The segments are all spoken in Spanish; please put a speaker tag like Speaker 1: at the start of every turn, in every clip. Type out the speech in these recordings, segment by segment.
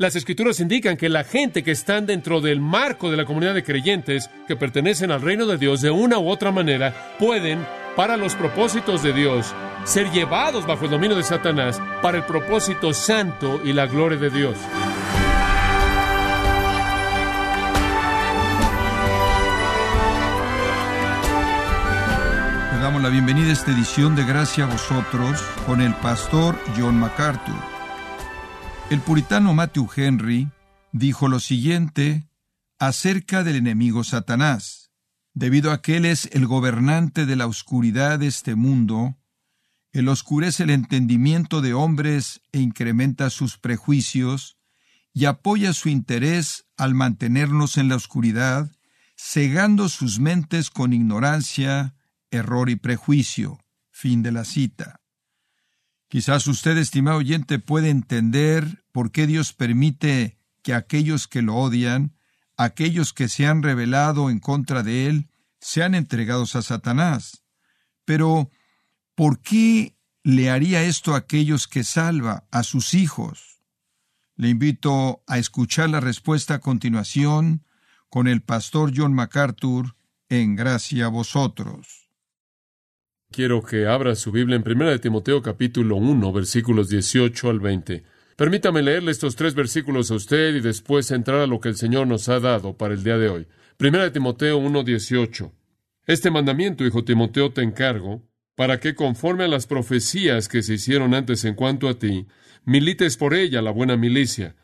Speaker 1: Las escrituras indican que la gente que están dentro del marco de la comunidad de creyentes, que pertenecen al reino de Dios de una u otra manera, pueden, para los propósitos de Dios, ser llevados bajo el dominio de Satanás para el propósito santo y la gloria de Dios.
Speaker 2: Le damos la bienvenida a esta edición de Gracia a vosotros con el pastor John MacArthur. El puritano Matthew Henry dijo lo siguiente acerca del enemigo Satanás. Debido a que él es el gobernante de la oscuridad de este mundo, él oscurece el entendimiento de hombres e incrementa sus prejuicios, y apoya su interés al mantenernos en la oscuridad, cegando sus mentes con ignorancia, error y prejuicio. Fin de la cita. Quizás usted, estimado oyente, puede entender por qué Dios permite que aquellos que lo odian, aquellos que se han rebelado en contra de Él, sean entregados a Satanás. Pero, ¿por qué le haría esto a aquellos que salva, a sus hijos? Le invito a escuchar la respuesta a continuación con el pastor John MacArthur en Gracia a vosotros.
Speaker 1: Quiero que abra su Biblia en 1 de Timoteo capítulo 1, versículos 18 al 20. Permítame leerle estos tres versículos a usted y después entrar a lo que el Señor nos ha dado para el día de hoy. 1 de Timoteo 1, 18. Este mandamiento, hijo Timoteo, te encargo, para que conforme a las profecías que se hicieron antes en cuanto a ti, milites por ella la buena milicia,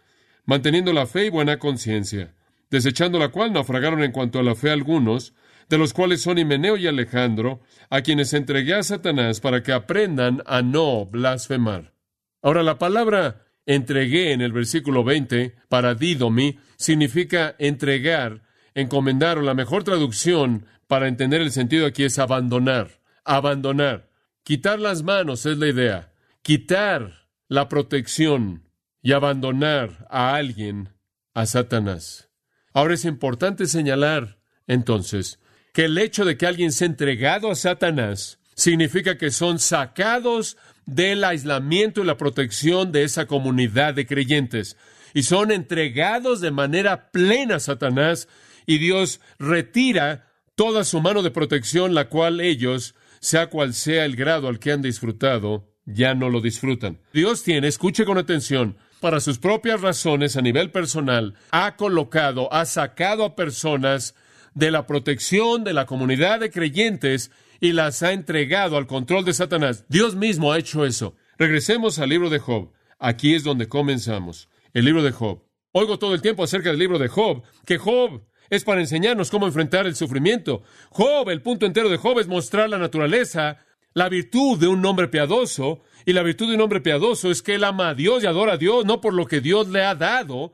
Speaker 1: manteniendo la fe y buena conciencia, desechando la cual naufragaron en cuanto a la fe algunos, de los cuales son Himeneo y Alejandro, a quienes entregué a Satanás para que aprendan a no blasfemar. Ahora, la palabra entregué en el versículo 20, para didomi, significa entregar, encomendar, o la mejor traducción para entender el sentido aquí es abandonar, abandonar. Quitar las manos es la idea, quitar la protección y abandonar a alguien, a Satanás. Ahora es importante señalar, entonces, que el hecho de que alguien sea entregado a Satanás significa que son sacados del aislamiento y la protección de esa comunidad de creyentes y son entregados de manera plena a Satanás y Dios retira toda su mano de protección, la cual ellos, sea cual sea el grado al que han disfrutado, ya no lo disfrutan. Dios tiene, escuche con atención, para sus propias razones a nivel personal, ha colocado, ha sacado a personas de la protección de la comunidad de creyentes y las ha entregado al control de Satanás. Dios mismo ha hecho eso. Regresemos al libro de Job. Aquí es donde comenzamos. El libro de Job. Oigo todo el tiempo acerca del libro de Job, que Job es para enseñarnos cómo enfrentar el sufrimiento. Job, el punto entero de Job es mostrar la naturaleza, la virtud de un hombre piadoso, y la virtud de un hombre piadoso es que él ama a Dios y adora a Dios, no por lo que Dios le ha dado,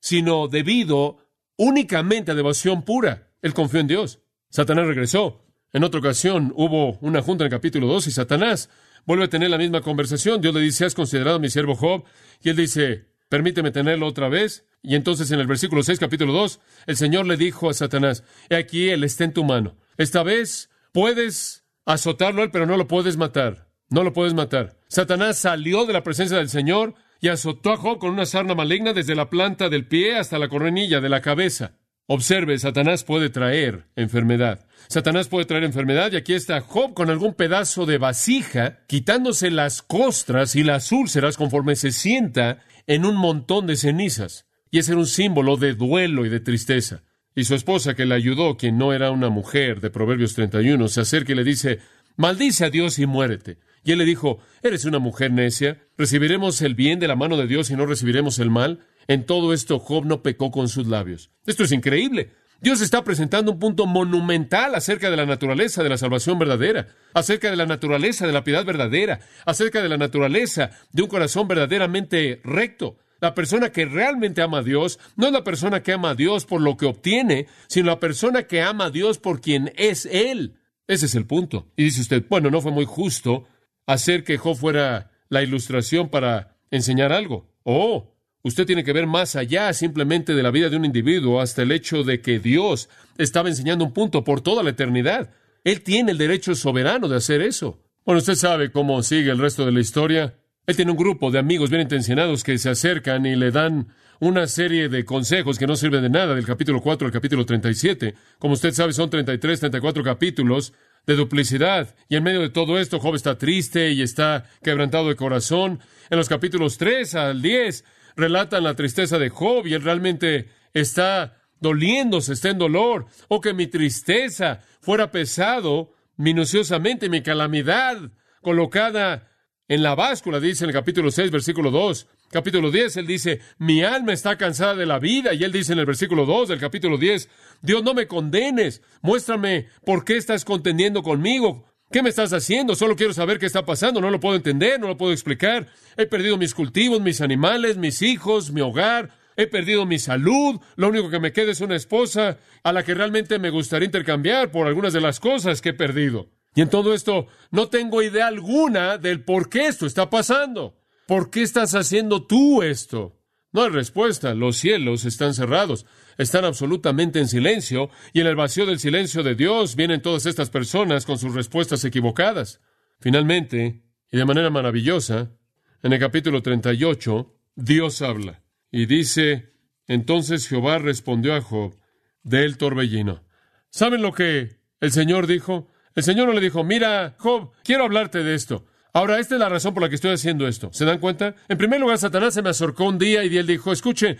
Speaker 1: sino debido únicamente a devoción pura. Él confió en Dios. Satanás regresó. En otra ocasión hubo una junta en el capítulo 2 y Satanás vuelve a tener la misma conversación. Dios le dice, ¿has considerado a mi siervo Job? Y él dice, permíteme tenerlo otra vez. Y entonces en el versículo 6, capítulo 2, el Señor le dijo a Satanás, he aquí, él está en tu mano. Esta vez puedes azotarlo él, pero no lo puedes matar. No lo puedes matar. Satanás salió de la presencia del Señor y azotó a Job con una sarna maligna desde la planta del pie hasta la correnilla de la cabeza. Observe, Satanás puede traer enfermedad. Satanás puede traer enfermedad y aquí está Job con algún pedazo de vasija, quitándose las costras y las úlceras conforme se sienta en un montón de cenizas. Y ese era un símbolo de duelo y de tristeza. Y su esposa, que le ayudó, quien no era una mujer de Proverbios 31, se acerca y le dice, maldice a Dios y muérete. Y él le dijo, eres una mujer necia, ¿recibiremos el bien de la mano de Dios y no recibiremos el mal? En todo esto Job no pecó con sus labios. Esto es increíble. Dios está presentando un punto monumental acerca de la naturaleza de la salvación verdadera, acerca de la naturaleza de la piedad verdadera, acerca de la naturaleza de un corazón verdaderamente recto. La persona que realmente ama a Dios no es la persona que ama a Dios por lo que obtiene, sino la persona que ama a Dios por quien es Él. Ese es el punto. Y dice usted, bueno, no fue muy justo hacer que Job fuera la ilustración para enseñar algo. Oh, Usted tiene que ver más allá simplemente de la vida de un individuo hasta el hecho de que Dios estaba enseñando un punto por toda la eternidad. Él tiene el derecho soberano de hacer eso. Bueno, usted sabe cómo sigue el resto de la historia. Él tiene un grupo de amigos bien intencionados que se acercan y le dan una serie de consejos que no sirven de nada del capítulo 4 al capítulo 37. Como usted sabe, son 33, 34 capítulos de duplicidad. Y en medio de todo esto, Job está triste y está quebrantado de corazón. En los capítulos 3 al 10 relatan la tristeza de Job y él realmente está doliéndose, está en dolor. O que mi tristeza fuera pesado minuciosamente, mi calamidad colocada en la báscula, dice en el capítulo 6, versículo 2. Capítulo 10, él dice, mi alma está cansada de la vida. Y él dice en el versículo 2 del capítulo 10, Dios no me condenes, muéstrame por qué estás contendiendo conmigo. ¿Qué me estás haciendo? Solo quiero saber qué está pasando, no lo puedo entender, no lo puedo explicar. He perdido mis cultivos, mis animales, mis hijos, mi hogar, he perdido mi salud, lo único que me queda es una esposa a la que realmente me gustaría intercambiar por algunas de las cosas que he perdido. Y en todo esto no tengo idea alguna del por qué esto está pasando. ¿Por qué estás haciendo tú esto? No hay respuesta. Los cielos están cerrados, están absolutamente en silencio, y en el vacío del silencio de Dios vienen todas estas personas con sus respuestas equivocadas. Finalmente, y de manera maravillosa, en el capítulo 38, Dios habla y dice, entonces Jehová respondió a Job del torbellino. ¿Saben lo que el Señor dijo? El Señor no le dijo, mira, Job, quiero hablarte de esto. Ahora, esta es la razón por la que estoy haciendo esto. ¿Se dan cuenta? En primer lugar, Satanás se me acercó un día y él dijo, escuche,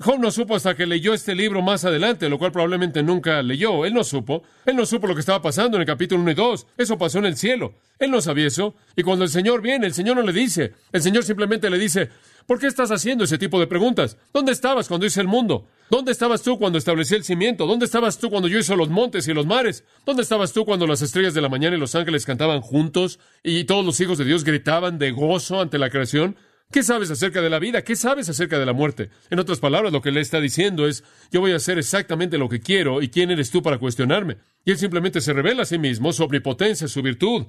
Speaker 1: Job no supo hasta que leyó este libro más adelante, lo cual probablemente nunca leyó. Él no supo. Él no supo lo que estaba pasando en el capítulo 1 y 2. Eso pasó en el cielo. Él no sabía eso. Y cuando el Señor viene, el Señor no le dice. El Señor simplemente le dice, ¿por qué estás haciendo ese tipo de preguntas? ¿Dónde estabas cuando hice el mundo? ¿Dónde estabas tú cuando establecí el cimiento? ¿Dónde estabas tú cuando yo hice los montes y los mares? ¿Dónde estabas tú cuando las estrellas de la mañana y los ángeles cantaban juntos y todos los hijos de Dios gritaban de gozo ante la creación? ¿Qué sabes acerca de la vida? ¿Qué sabes acerca de la muerte? En otras palabras, lo que le está diciendo es, yo voy a hacer exactamente lo que quiero y quién eres tú para cuestionarme. Y él simplemente se revela a sí mismo, su omnipotencia, su virtud.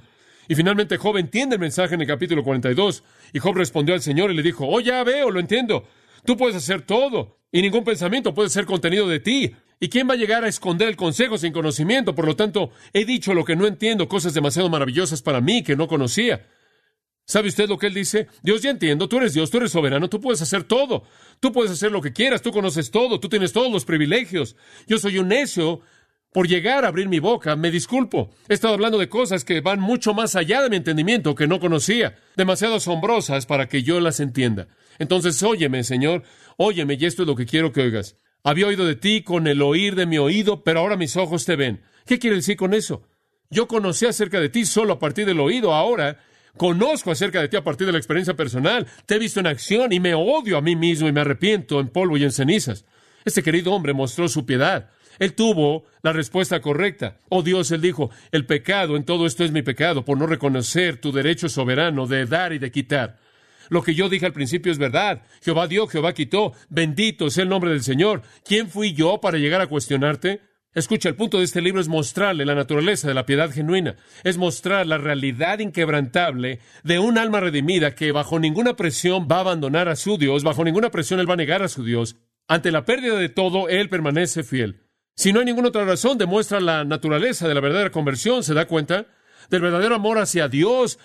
Speaker 1: Y finalmente Job entiende el mensaje en el capítulo 42. Y Job respondió al Señor y le dijo, oh, ya veo, lo entiendo. Tú puedes hacer todo y ningún pensamiento puede ser contenido de ti. ¿Y quién va a llegar a esconder el consejo sin conocimiento? Por lo tanto, he dicho lo que no entiendo, cosas demasiado maravillosas para mí que no conocía. ¿Sabe usted lo que él dice? Dios ya entiendo, tú eres Dios, tú eres soberano, tú puedes hacer todo, tú puedes hacer lo que quieras, tú conoces todo, tú tienes todos los privilegios. Yo soy un necio por llegar a abrir mi boca, me disculpo. He estado hablando de cosas que van mucho más allá de mi entendimiento, que no conocía, demasiado asombrosas para que yo las entienda. Entonces, óyeme, Señor, óyeme, y esto es lo que quiero que oigas. Había oído de ti con el oír de mi oído, pero ahora mis ojos te ven. ¿Qué quiere decir con eso? Yo conocí acerca de ti solo a partir del oído, ahora conozco acerca de ti a partir de la experiencia personal, te he visto en acción y me odio a mí mismo y me arrepiento en polvo y en cenizas. Este querido hombre mostró su piedad. Él tuvo la respuesta correcta. Oh Dios, él dijo, el pecado en todo esto es mi pecado por no reconocer tu derecho soberano de dar y de quitar. Lo que yo dije al principio es verdad. Jehová dio, Jehová quitó. Bendito sea el nombre del Señor. ¿Quién fui yo para llegar a cuestionarte? Escucha, el punto de este libro es mostrarle la naturaleza de la piedad genuina, es mostrar la realidad inquebrantable de un alma redimida que bajo ninguna presión va a abandonar a su Dios, bajo ninguna presión él va a negar a su Dios. Ante la pérdida de todo, él permanece fiel. Si no hay ninguna otra razón, demuestra la naturaleza de la verdadera conversión, ¿se da cuenta? Del verdadero amor hacia Dios,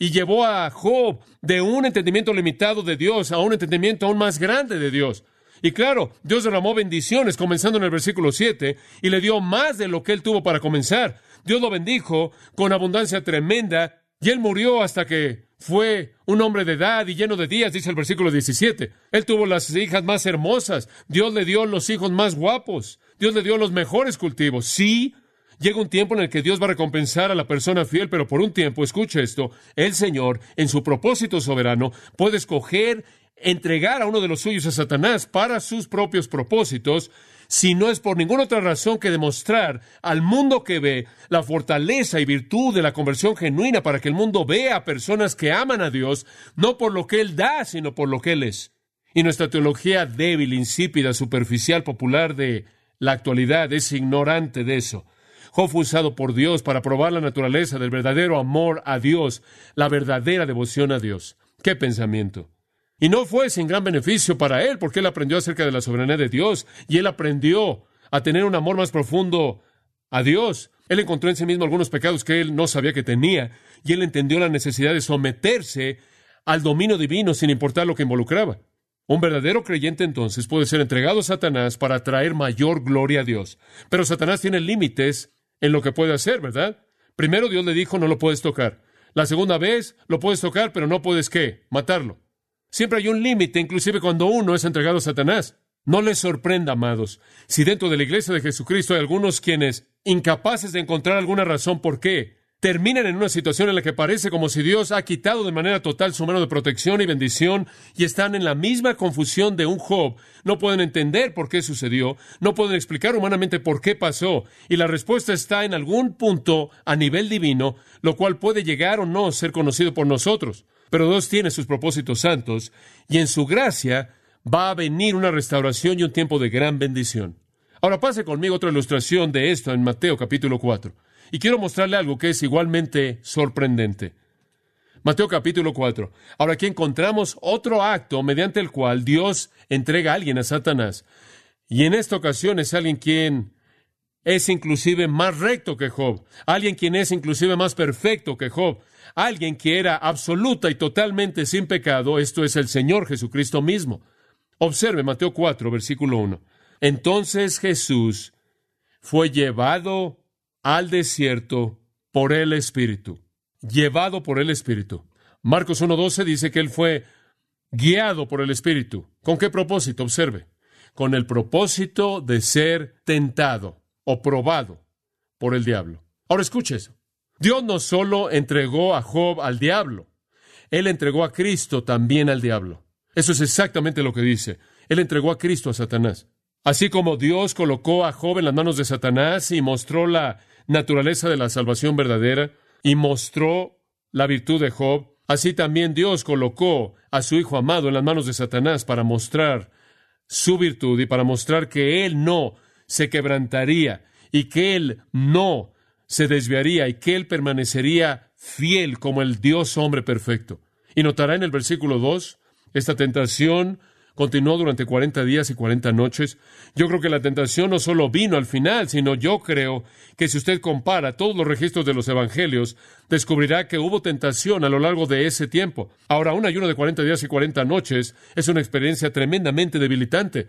Speaker 1: y llevó a Job de un entendimiento limitado de Dios a un entendimiento aún más grande de Dios. Y claro, Dios derramó bendiciones comenzando en el versículo 7 y le dio más de lo que él tuvo para comenzar. Dios lo bendijo con abundancia tremenda y él murió hasta que fue un hombre de edad y lleno de días, dice el versículo 17. Él tuvo las hijas más hermosas, Dios le dio los hijos más guapos, Dios le dio los mejores cultivos. Sí, Llega un tiempo en el que Dios va a recompensar a la persona fiel, pero por un tiempo, escucha esto, el Señor, en su propósito soberano, puede escoger entregar a uno de los suyos a Satanás para sus propios propósitos, si no es por ninguna otra razón que demostrar al mundo que ve la fortaleza y virtud de la conversión genuina para que el mundo vea a personas que aman a Dios, no por lo que Él da, sino por lo que Él es. Y nuestra teología débil, insípida, superficial, popular de la actualidad es ignorante de eso. Job fue usado por Dios para probar la naturaleza del verdadero amor a Dios, la verdadera devoción a Dios. ¡Qué pensamiento! Y no fue sin gran beneficio para él, porque él aprendió acerca de la soberanía de Dios y él aprendió a tener un amor más profundo a Dios. Él encontró en sí mismo algunos pecados que él no sabía que tenía y él entendió la necesidad de someterse al dominio divino sin importar lo que involucraba. Un verdadero creyente entonces puede ser entregado a Satanás para traer mayor gloria a Dios. Pero Satanás tiene límites en lo que puede hacer, ¿verdad? Primero Dios le dijo, no lo puedes tocar. La segunda vez, lo puedes tocar, pero no puedes qué? Matarlo. Siempre hay un límite, inclusive cuando uno es entregado a Satanás. No les sorprenda, amados, si dentro de la iglesia de Jesucristo hay algunos quienes, incapaces de encontrar alguna razón por qué, terminan en una situación en la que parece como si Dios ha quitado de manera total su mano de protección y bendición y están en la misma confusión de un Job. No pueden entender por qué sucedió, no pueden explicar humanamente por qué pasó y la respuesta está en algún punto a nivel divino, lo cual puede llegar o no ser conocido por nosotros. Pero Dios tiene sus propósitos santos y en su gracia va a venir una restauración y un tiempo de gran bendición. Ahora pase conmigo otra ilustración de esto en Mateo capítulo 4. Y quiero mostrarle algo que es igualmente sorprendente. Mateo capítulo 4. Ahora aquí encontramos otro acto mediante el cual Dios entrega a alguien a Satanás. Y en esta ocasión es alguien quien es inclusive más recto que Job, alguien quien es inclusive más perfecto que Job, alguien que era absoluta y totalmente sin pecado, esto es el Señor Jesucristo mismo. Observe Mateo 4, versículo 1. Entonces Jesús fue llevado al desierto por el Espíritu. Llevado por el Espíritu. Marcos 1.12 dice que él fue guiado por el Espíritu. ¿Con qué propósito? Observe. Con el propósito de ser tentado o probado por el diablo. Ahora escuche eso. Dios no solo entregó a Job al diablo, él entregó a Cristo también al diablo. Eso es exactamente lo que dice. Él entregó a Cristo a Satanás. Así como Dios colocó a Job en las manos de Satanás y mostró la naturaleza de la salvación verdadera y mostró la virtud de Job, así también Dios colocó a su Hijo amado en las manos de Satanás para mostrar su virtud y para mostrar que Él no se quebrantaría y que Él no se desviaría y que Él permanecería fiel como el Dios hombre perfecto. Y notará en el versículo 2 esta tentación continuó durante 40 días y 40 noches. Yo creo que la tentación no solo vino al final, sino yo creo que si usted compara todos los registros de los evangelios, descubrirá que hubo tentación a lo largo de ese tiempo. Ahora, un ayuno de 40 días y 40 noches es una experiencia tremendamente debilitante.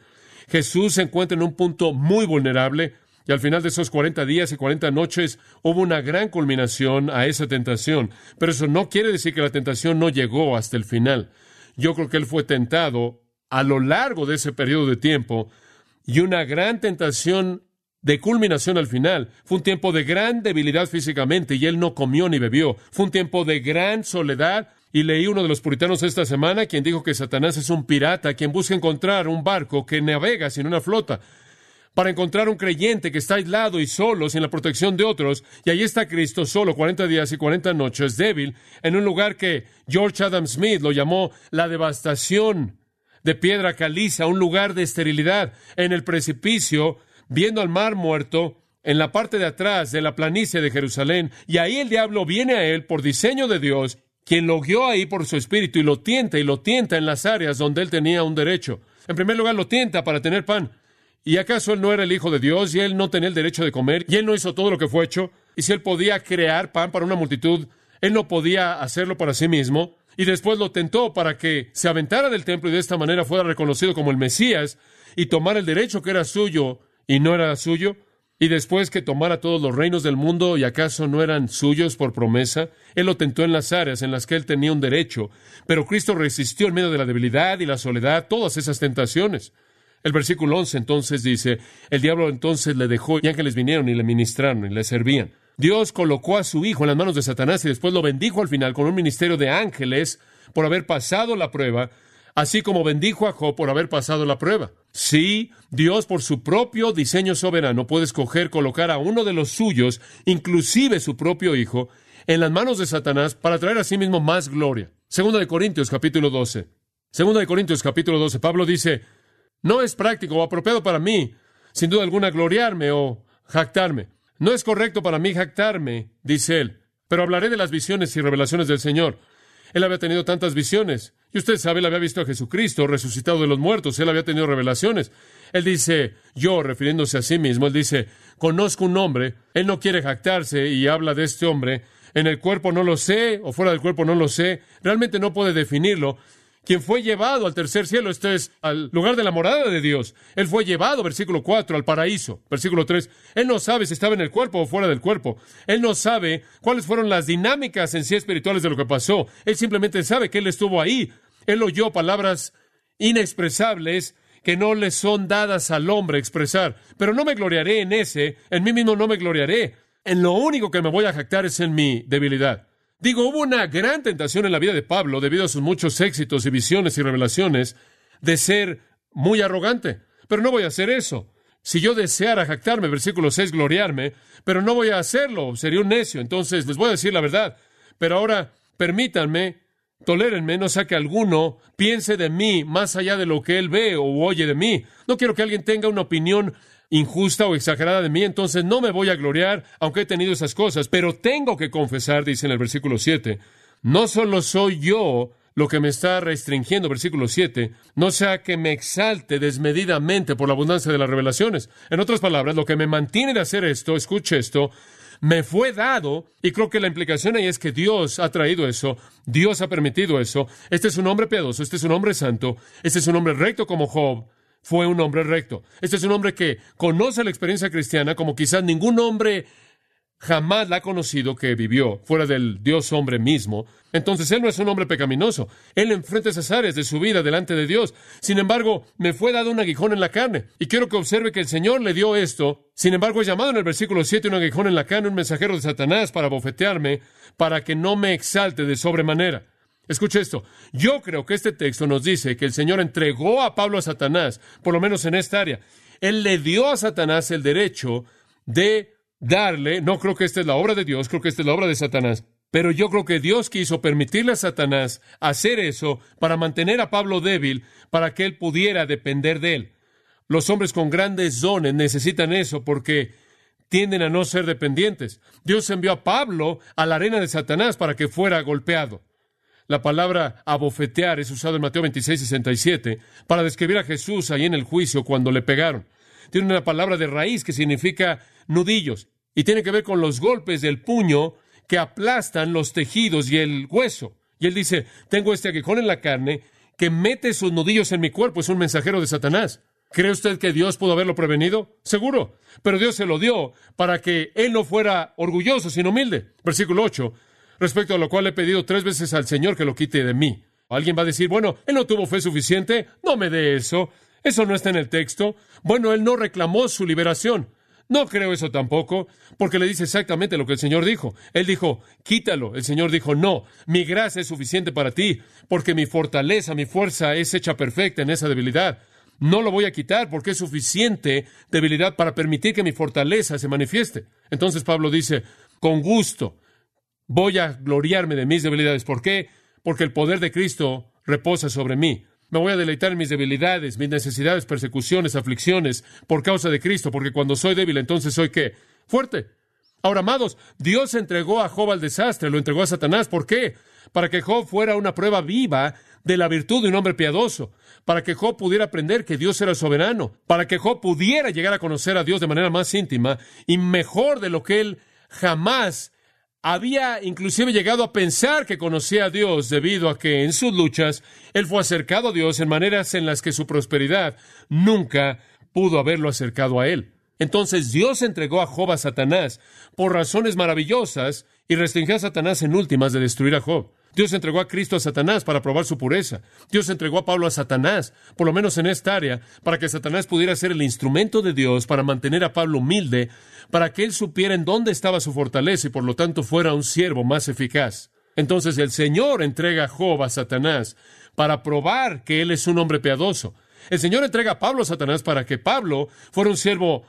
Speaker 1: Jesús se encuentra en un punto muy vulnerable y al final de esos 40 días y 40 noches hubo una gran culminación a esa tentación. Pero eso no quiere decir que la tentación no llegó hasta el final. Yo creo que él fue tentado a lo largo de ese periodo de tiempo y una gran tentación de culminación al final. Fue un tiempo de gran debilidad físicamente y él no comió ni bebió. Fue un tiempo de gran soledad y leí uno de los puritanos esta semana quien dijo que Satanás es un pirata quien busca encontrar un barco que navega sin una flota para encontrar un creyente que está aislado y solo, sin la protección de otros, y ahí está Cristo solo 40 días y 40 noches, débil, en un lugar que George Adam Smith lo llamó la devastación de piedra caliza, un lugar de esterilidad, en el precipicio, viendo al mar muerto, en la parte de atrás de la planicie de Jerusalén, y ahí el diablo viene a él por diseño de Dios, quien lo guió ahí por su espíritu y lo tienta y lo tienta en las áreas donde él tenía un derecho. En primer lugar, lo tienta para tener pan. ¿Y acaso él no era el Hijo de Dios y él no tenía el derecho de comer y él no hizo todo lo que fue hecho? Y si él podía crear pan para una multitud, él no podía hacerlo para sí mismo. Y después lo tentó para que se aventara del templo y de esta manera fuera reconocido como el Mesías y tomara el derecho que era suyo y no era suyo. Y después que tomara todos los reinos del mundo y acaso no eran suyos por promesa, él lo tentó en las áreas en las que él tenía un derecho. Pero Cristo resistió en medio de la debilidad y la soledad todas esas tentaciones. El versículo 11 entonces dice, el diablo entonces le dejó y ángeles vinieron y le ministraron y le servían. Dios colocó a su hijo en las manos de Satanás y después lo bendijo al final con un ministerio de ángeles por haber pasado la prueba, así como bendijo a Job por haber pasado la prueba. Sí, Dios por su propio diseño soberano puede escoger colocar a uno de los suyos, inclusive su propio hijo, en las manos de Satanás para traer a sí mismo más gloria. Segunda de Corintios capítulo 12. Segunda de Corintios capítulo 12. Pablo dice, no es práctico o apropiado para mí, sin duda alguna, gloriarme o jactarme. No es correcto para mí jactarme, dice él, pero hablaré de las visiones y revelaciones del Señor. Él había tenido tantas visiones. Y usted sabe, él había visto a Jesucristo resucitado de los muertos. Él había tenido revelaciones. Él dice, yo, refiriéndose a sí mismo, él dice, conozco un hombre. Él no quiere jactarse y habla de este hombre. En el cuerpo no lo sé, o fuera del cuerpo no lo sé. Realmente no puede definirlo quien fue llevado al tercer cielo, esto es, al lugar de la morada de Dios. Él fue llevado, versículo 4, al paraíso. Versículo 3, Él no sabe si estaba en el cuerpo o fuera del cuerpo. Él no sabe cuáles fueron las dinámicas en sí espirituales de lo que pasó. Él simplemente sabe que Él estuvo ahí. Él oyó palabras inexpresables que no le son dadas al hombre expresar. Pero no me gloriaré en ese, en mí mismo no me gloriaré. En lo único que me voy a jactar es en mi debilidad. Digo, hubo una gran tentación en la vida de Pablo, debido a sus muchos éxitos y visiones y revelaciones, de ser muy arrogante. Pero no voy a hacer eso. Si yo deseara jactarme, versículo 6, gloriarme, pero no voy a hacerlo, sería un necio. Entonces les voy a decir la verdad. Pero ahora, permítanme, tolérenme, no sea que alguno piense de mí más allá de lo que él ve o oye de mí. No quiero que alguien tenga una opinión injusta o exagerada de mí, entonces no me voy a gloriar, aunque he tenido esas cosas, pero tengo que confesar, dice en el versículo 7, no solo soy yo lo que me está restringiendo, versículo 7, no sea que me exalte desmedidamente por la abundancia de las revelaciones. En otras palabras, lo que me mantiene de hacer esto, escuche esto, me fue dado, y creo que la implicación ahí es que Dios ha traído eso, Dios ha permitido eso. Este es un hombre piadoso, este es un hombre santo, este es un hombre recto como Job, fue un hombre recto. Este es un hombre que conoce la experiencia cristiana como quizás ningún hombre jamás la ha conocido que vivió fuera del Dios hombre mismo. Entonces él no es un hombre pecaminoso. Él enfrenta esas áreas de su vida delante de Dios. Sin embargo, me fue dado un aguijón en la carne. Y quiero que observe que el Señor le dio esto. Sin embargo, es llamado en el versículo 7 un aguijón en la carne, un mensajero de Satanás para bofetearme, para que no me exalte de sobremanera. Escuche esto. Yo creo que este texto nos dice que el Señor entregó a Pablo a Satanás, por lo menos en esta área. Él le dio a Satanás el derecho de darle, no creo que esta es la obra de Dios, creo que esta es la obra de Satanás, pero yo creo que Dios quiso permitirle a Satanás hacer eso para mantener a Pablo débil, para que él pudiera depender de él. Los hombres con grandes dones necesitan eso porque tienden a no ser dependientes. Dios envió a Pablo a la arena de Satanás para que fuera golpeado. La palabra abofetear es usada en Mateo 26, 67 para describir a Jesús ahí en el juicio cuando le pegaron. Tiene una palabra de raíz que significa nudillos y tiene que ver con los golpes del puño que aplastan los tejidos y el hueso. Y él dice, tengo este aguijón en la carne que mete sus nudillos en mi cuerpo, es un mensajero de Satanás. ¿Cree usted que Dios pudo haberlo prevenido? Seguro. Pero Dios se lo dio para que él no fuera orgulloso, sino humilde. Versículo 8 respecto a lo cual he pedido tres veces al Señor que lo quite de mí. Alguien va a decir, bueno, él no tuvo fe suficiente, no me dé eso, eso no está en el texto. Bueno, él no reclamó su liberación. No creo eso tampoco, porque le dice exactamente lo que el Señor dijo. Él dijo, quítalo. El Señor dijo, no, mi gracia es suficiente para ti, porque mi fortaleza, mi fuerza es hecha perfecta en esa debilidad. No lo voy a quitar porque es suficiente debilidad para permitir que mi fortaleza se manifieste. Entonces Pablo dice, con gusto, Voy a gloriarme de mis debilidades. ¿Por qué? Porque el poder de Cristo reposa sobre mí. Me voy a deleitar en mis debilidades, mis necesidades, persecuciones, aflicciones, por causa de Cristo, porque cuando soy débil, entonces soy qué? Fuerte. Ahora, amados, Dios entregó a Job al desastre, lo entregó a Satanás. ¿Por qué? Para que Job fuera una prueba viva de la virtud de un hombre piadoso, para que Job pudiera aprender que Dios era soberano, para que Job pudiera llegar a conocer a Dios de manera más íntima y mejor de lo que él jamás había inclusive llegado a pensar que conocía a Dios debido a que en sus luchas él fue acercado a Dios en maneras en las que su prosperidad nunca pudo haberlo acercado a él. Entonces Dios entregó a Job a Satanás por razones maravillosas y restringió a Satanás en últimas de destruir a Job. Dios entregó a Cristo a Satanás para probar su pureza. Dios entregó a Pablo a Satanás, por lo menos en esta área, para que Satanás pudiera ser el instrumento de Dios para mantener a Pablo humilde, para que él supiera en dónde estaba su fortaleza y por lo tanto fuera un siervo más eficaz. Entonces el Señor entrega a Job a Satanás para probar que él es un hombre piadoso. El Señor entrega a Pablo a Satanás para que Pablo fuera un siervo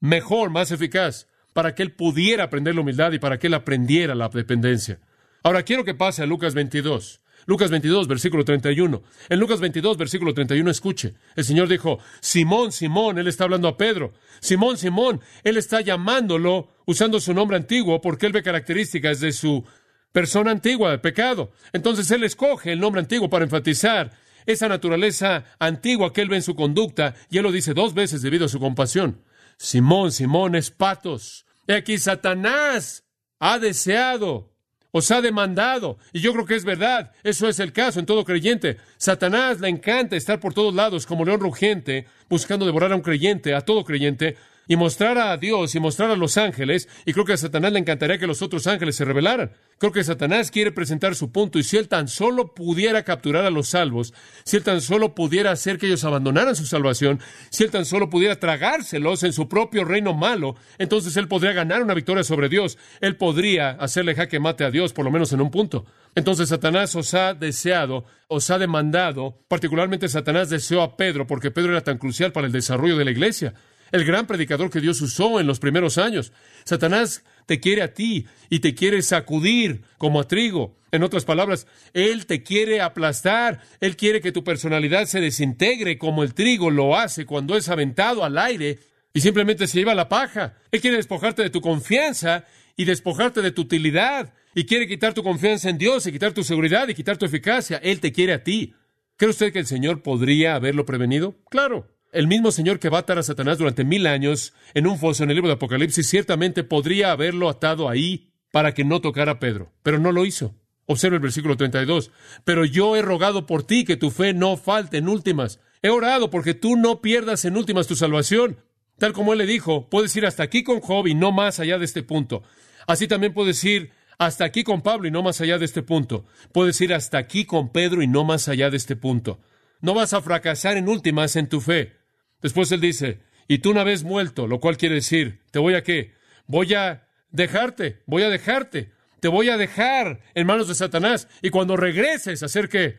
Speaker 1: mejor, más eficaz, para que él pudiera aprender la humildad y para que él aprendiera la dependencia. Ahora quiero que pase a Lucas 22. Lucas 22, versículo 31. En Lucas 22, versículo 31, escuche. El Señor dijo, Simón, Simón, Él está hablando a Pedro. Simón, Simón, Él está llamándolo usando su nombre antiguo porque Él ve características de su persona antigua, de pecado. Entonces Él escoge el nombre antiguo para enfatizar esa naturaleza antigua que Él ve en su conducta y Él lo dice dos veces debido a su compasión. Simón, Simón es patos. He aquí Satanás ha deseado os ha demandado. Y yo creo que es verdad. Eso es el caso en todo creyente. Satanás le encanta estar por todos lados como león rugiente, buscando devorar a un creyente, a todo creyente, y mostrar a Dios y mostrar a los ángeles, y creo que a Satanás le encantaría que los otros ángeles se rebelaran. Creo que Satanás quiere presentar su punto, y si él tan solo pudiera capturar a los salvos, si él tan solo pudiera hacer que ellos abandonaran su salvación, si él tan solo pudiera tragárselos en su propio reino malo, entonces él podría ganar una victoria sobre Dios, él podría hacerle jaque mate a Dios, por lo menos en un punto. Entonces Satanás os ha deseado, os ha demandado, particularmente Satanás deseó a Pedro, porque Pedro era tan crucial para el desarrollo de la iglesia el gran predicador que Dios usó en los primeros años. Satanás te quiere a ti y te quiere sacudir como a trigo. En otras palabras, Él te quiere aplastar, Él quiere que tu personalidad se desintegre como el trigo lo hace cuando es aventado al aire y simplemente se lleva la paja. Él quiere despojarte de tu confianza y despojarte de tu utilidad y quiere quitar tu confianza en Dios y quitar tu seguridad y quitar tu eficacia. Él te quiere a ti. ¿Cree usted que el Señor podría haberlo prevenido? Claro. El mismo Señor que va a atar a Satanás durante mil años en un foso en el libro de Apocalipsis ciertamente podría haberlo atado ahí para que no tocara a Pedro, pero no lo hizo. Observa el versículo 32. Pero yo he rogado por ti que tu fe no falte en últimas. He orado porque tú no pierdas en últimas tu salvación. Tal como él le dijo, puedes ir hasta aquí con Job y no más allá de este punto. Así también puedes ir hasta aquí con Pablo y no más allá de este punto. Puedes ir hasta aquí con Pedro y no más allá de este punto. No vas a fracasar en últimas en tu fe. Después él dice, y tú una vez muerto, lo cual quiere decir, ¿te voy a qué? Voy a dejarte, voy a dejarte, te voy a dejar en manos de Satanás. Y cuando regreses, hacer que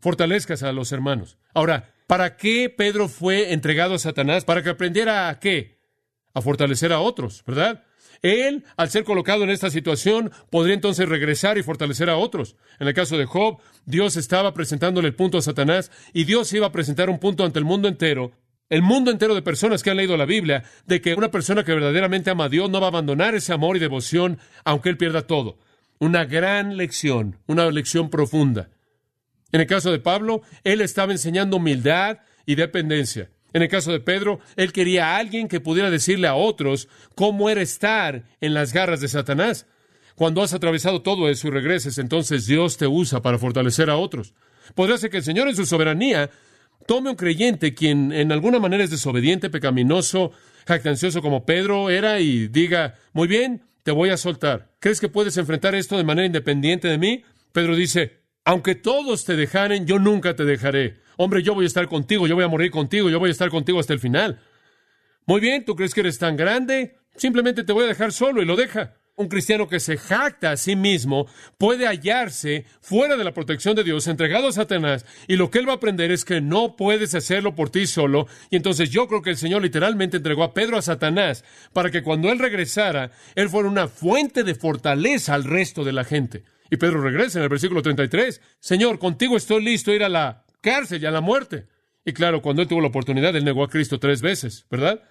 Speaker 1: fortalezcas a los hermanos. Ahora, ¿para qué Pedro fue entregado a Satanás? Para que aprendiera a qué? A fortalecer a otros, ¿verdad? Él, al ser colocado en esta situación, podría entonces regresar y fortalecer a otros. En el caso de Job, Dios estaba presentándole el punto a Satanás y Dios iba a presentar un punto ante el mundo entero el mundo entero de personas que han leído la Biblia, de que una persona que verdaderamente ama a Dios no va a abandonar ese amor y devoción aunque él pierda todo. Una gran lección, una lección profunda. En el caso de Pablo, él estaba enseñando humildad y dependencia. En el caso de Pedro, él quería a alguien que pudiera decirle a otros cómo era estar en las garras de Satanás. Cuando has atravesado todo eso y regreses, entonces Dios te usa para fortalecer a otros. Podría ser que el Señor en su soberanía Tome un creyente quien en alguna manera es desobediente, pecaminoso, jactancioso como Pedro era y diga, muy bien, te voy a soltar. ¿Crees que puedes enfrentar esto de manera independiente de mí? Pedro dice, aunque todos te dejaren, yo nunca te dejaré. Hombre, yo voy a estar contigo, yo voy a morir contigo, yo voy a estar contigo hasta el final. Muy bien, ¿tú crees que eres tan grande? Simplemente te voy a dejar solo y lo deja un cristiano que se jacta a sí mismo puede hallarse fuera de la protección de Dios, entregado a Satanás, y lo que él va a aprender es que no puedes hacerlo por ti solo. Y entonces yo creo que el Señor literalmente entregó a Pedro a Satanás para que cuando él regresara, él fuera una fuente de fortaleza al resto de la gente. Y Pedro regresa en el versículo 33, Señor, contigo estoy listo a ir a la cárcel y a la muerte. Y claro, cuando él tuvo la oportunidad, él negó a Cristo tres veces, ¿verdad?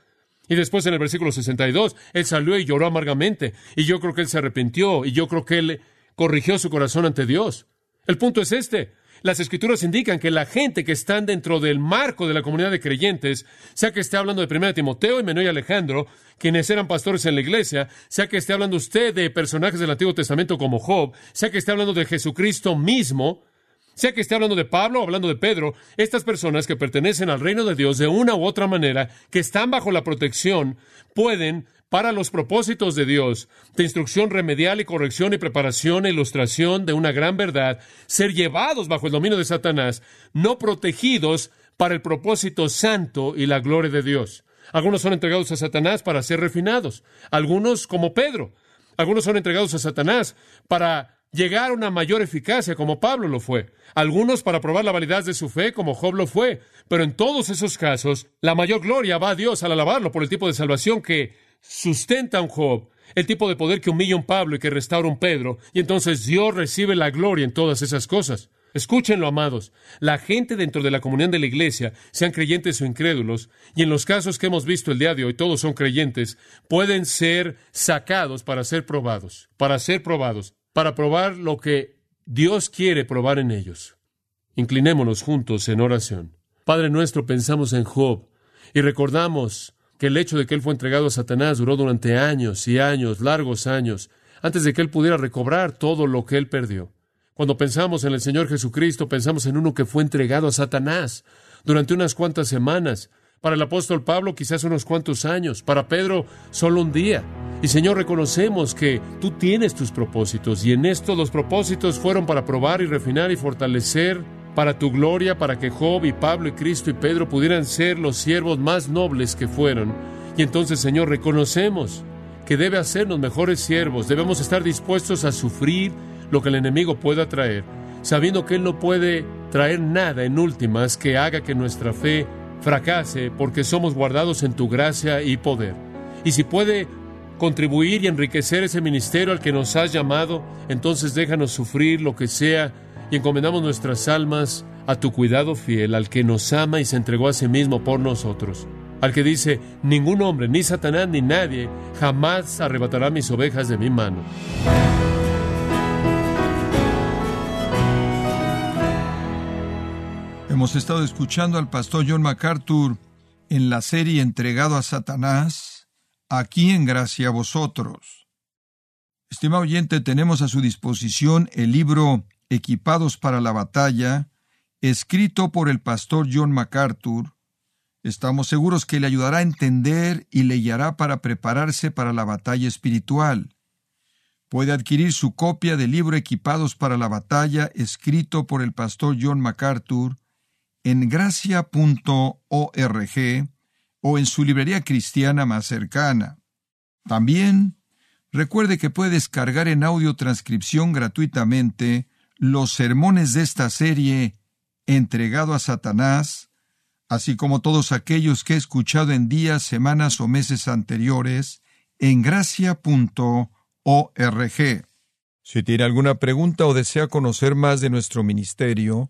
Speaker 1: Y después en el versículo 62, él salió y lloró amargamente. Y yo creo que él se arrepintió y yo creo que él corrigió su corazón ante Dios. El punto es este. Las escrituras indican que la gente que están dentro del marco de la comunidad de creyentes, sea que esté hablando de 1 Timoteo, y Menor y Alejandro, quienes eran pastores en la iglesia, sea que esté hablando usted de personajes del Antiguo Testamento como Job, sea que esté hablando de Jesucristo mismo, sea que esté hablando de Pablo o hablando de Pedro, estas personas que pertenecen al reino de Dios de una u otra manera, que están bajo la protección, pueden, para los propósitos de Dios, de instrucción remedial y corrección y preparación e ilustración de una gran verdad, ser llevados bajo el dominio de Satanás, no protegidos para el propósito santo y la gloria de Dios. Algunos son entregados a Satanás para ser refinados, algunos como Pedro, algunos son entregados a Satanás para llegar a una mayor eficacia como Pablo lo fue, algunos para probar la validez de su fe como Job lo fue, pero en todos esos casos la mayor gloria va a Dios al alabarlo por el tipo de salvación que sustenta a un Job, el tipo de poder que humilla a un Pablo y que restaura a un Pedro, y entonces Dios recibe la gloria en todas esas cosas. Escúchenlo, amados. La gente dentro de la comunión de la iglesia, sean creyentes o incrédulos, y en los casos que hemos visto el día de hoy, todos son creyentes, pueden ser sacados para ser probados, para ser probados para probar lo que Dios quiere probar en ellos. Inclinémonos juntos en oración. Padre nuestro, pensamos en Job y recordamos que el hecho de que él fue entregado a Satanás duró durante años y años, largos años, antes de que Él pudiera recobrar todo lo que Él perdió. Cuando pensamos en el Señor Jesucristo, pensamos en uno que fue entregado a Satanás durante unas cuantas semanas. Para el apóstol Pablo quizás unos cuantos años. Para Pedro solo un día. Y Señor, reconocemos que tú tienes tus propósitos y en esto los propósitos fueron para probar y refinar y fortalecer para tu gloria, para que Job y Pablo y Cristo y Pedro pudieran ser los siervos más nobles que fueron. Y entonces, Señor, reconocemos que debe hacernos mejores siervos, debemos estar dispuestos a sufrir lo que el enemigo pueda traer, sabiendo que Él no puede traer nada en últimas que haga que nuestra fe fracase, porque somos guardados en tu gracia y poder. Y si puede contribuir y enriquecer ese ministerio al que nos has llamado, entonces déjanos sufrir lo que sea y encomendamos nuestras almas a tu cuidado fiel, al que nos ama y se entregó a sí mismo por nosotros, al que dice, ningún hombre, ni Satanás, ni nadie, jamás arrebatará mis ovejas de mi mano.
Speaker 2: Hemos estado escuchando al pastor John MacArthur en la serie Entregado a Satanás, aquí en Gracia a Vosotros. Estimado oyente, tenemos a su disposición el libro Equipados para la batalla, escrito por el pastor John MacArthur, estamos seguros que le ayudará a entender y le guiará para prepararse para la batalla espiritual. Puede adquirir su copia del libro Equipados para la batalla, escrito por el pastor John MacArthur, en gracia.org o en su librería cristiana más cercana. También recuerde que puede descargar en audio transcripción gratuitamente los sermones de esta serie entregado a Satanás, así como todos aquellos que he escuchado en días, semanas o meses anteriores, en gracia.org. Si tiene alguna pregunta o desea conocer más de nuestro ministerio,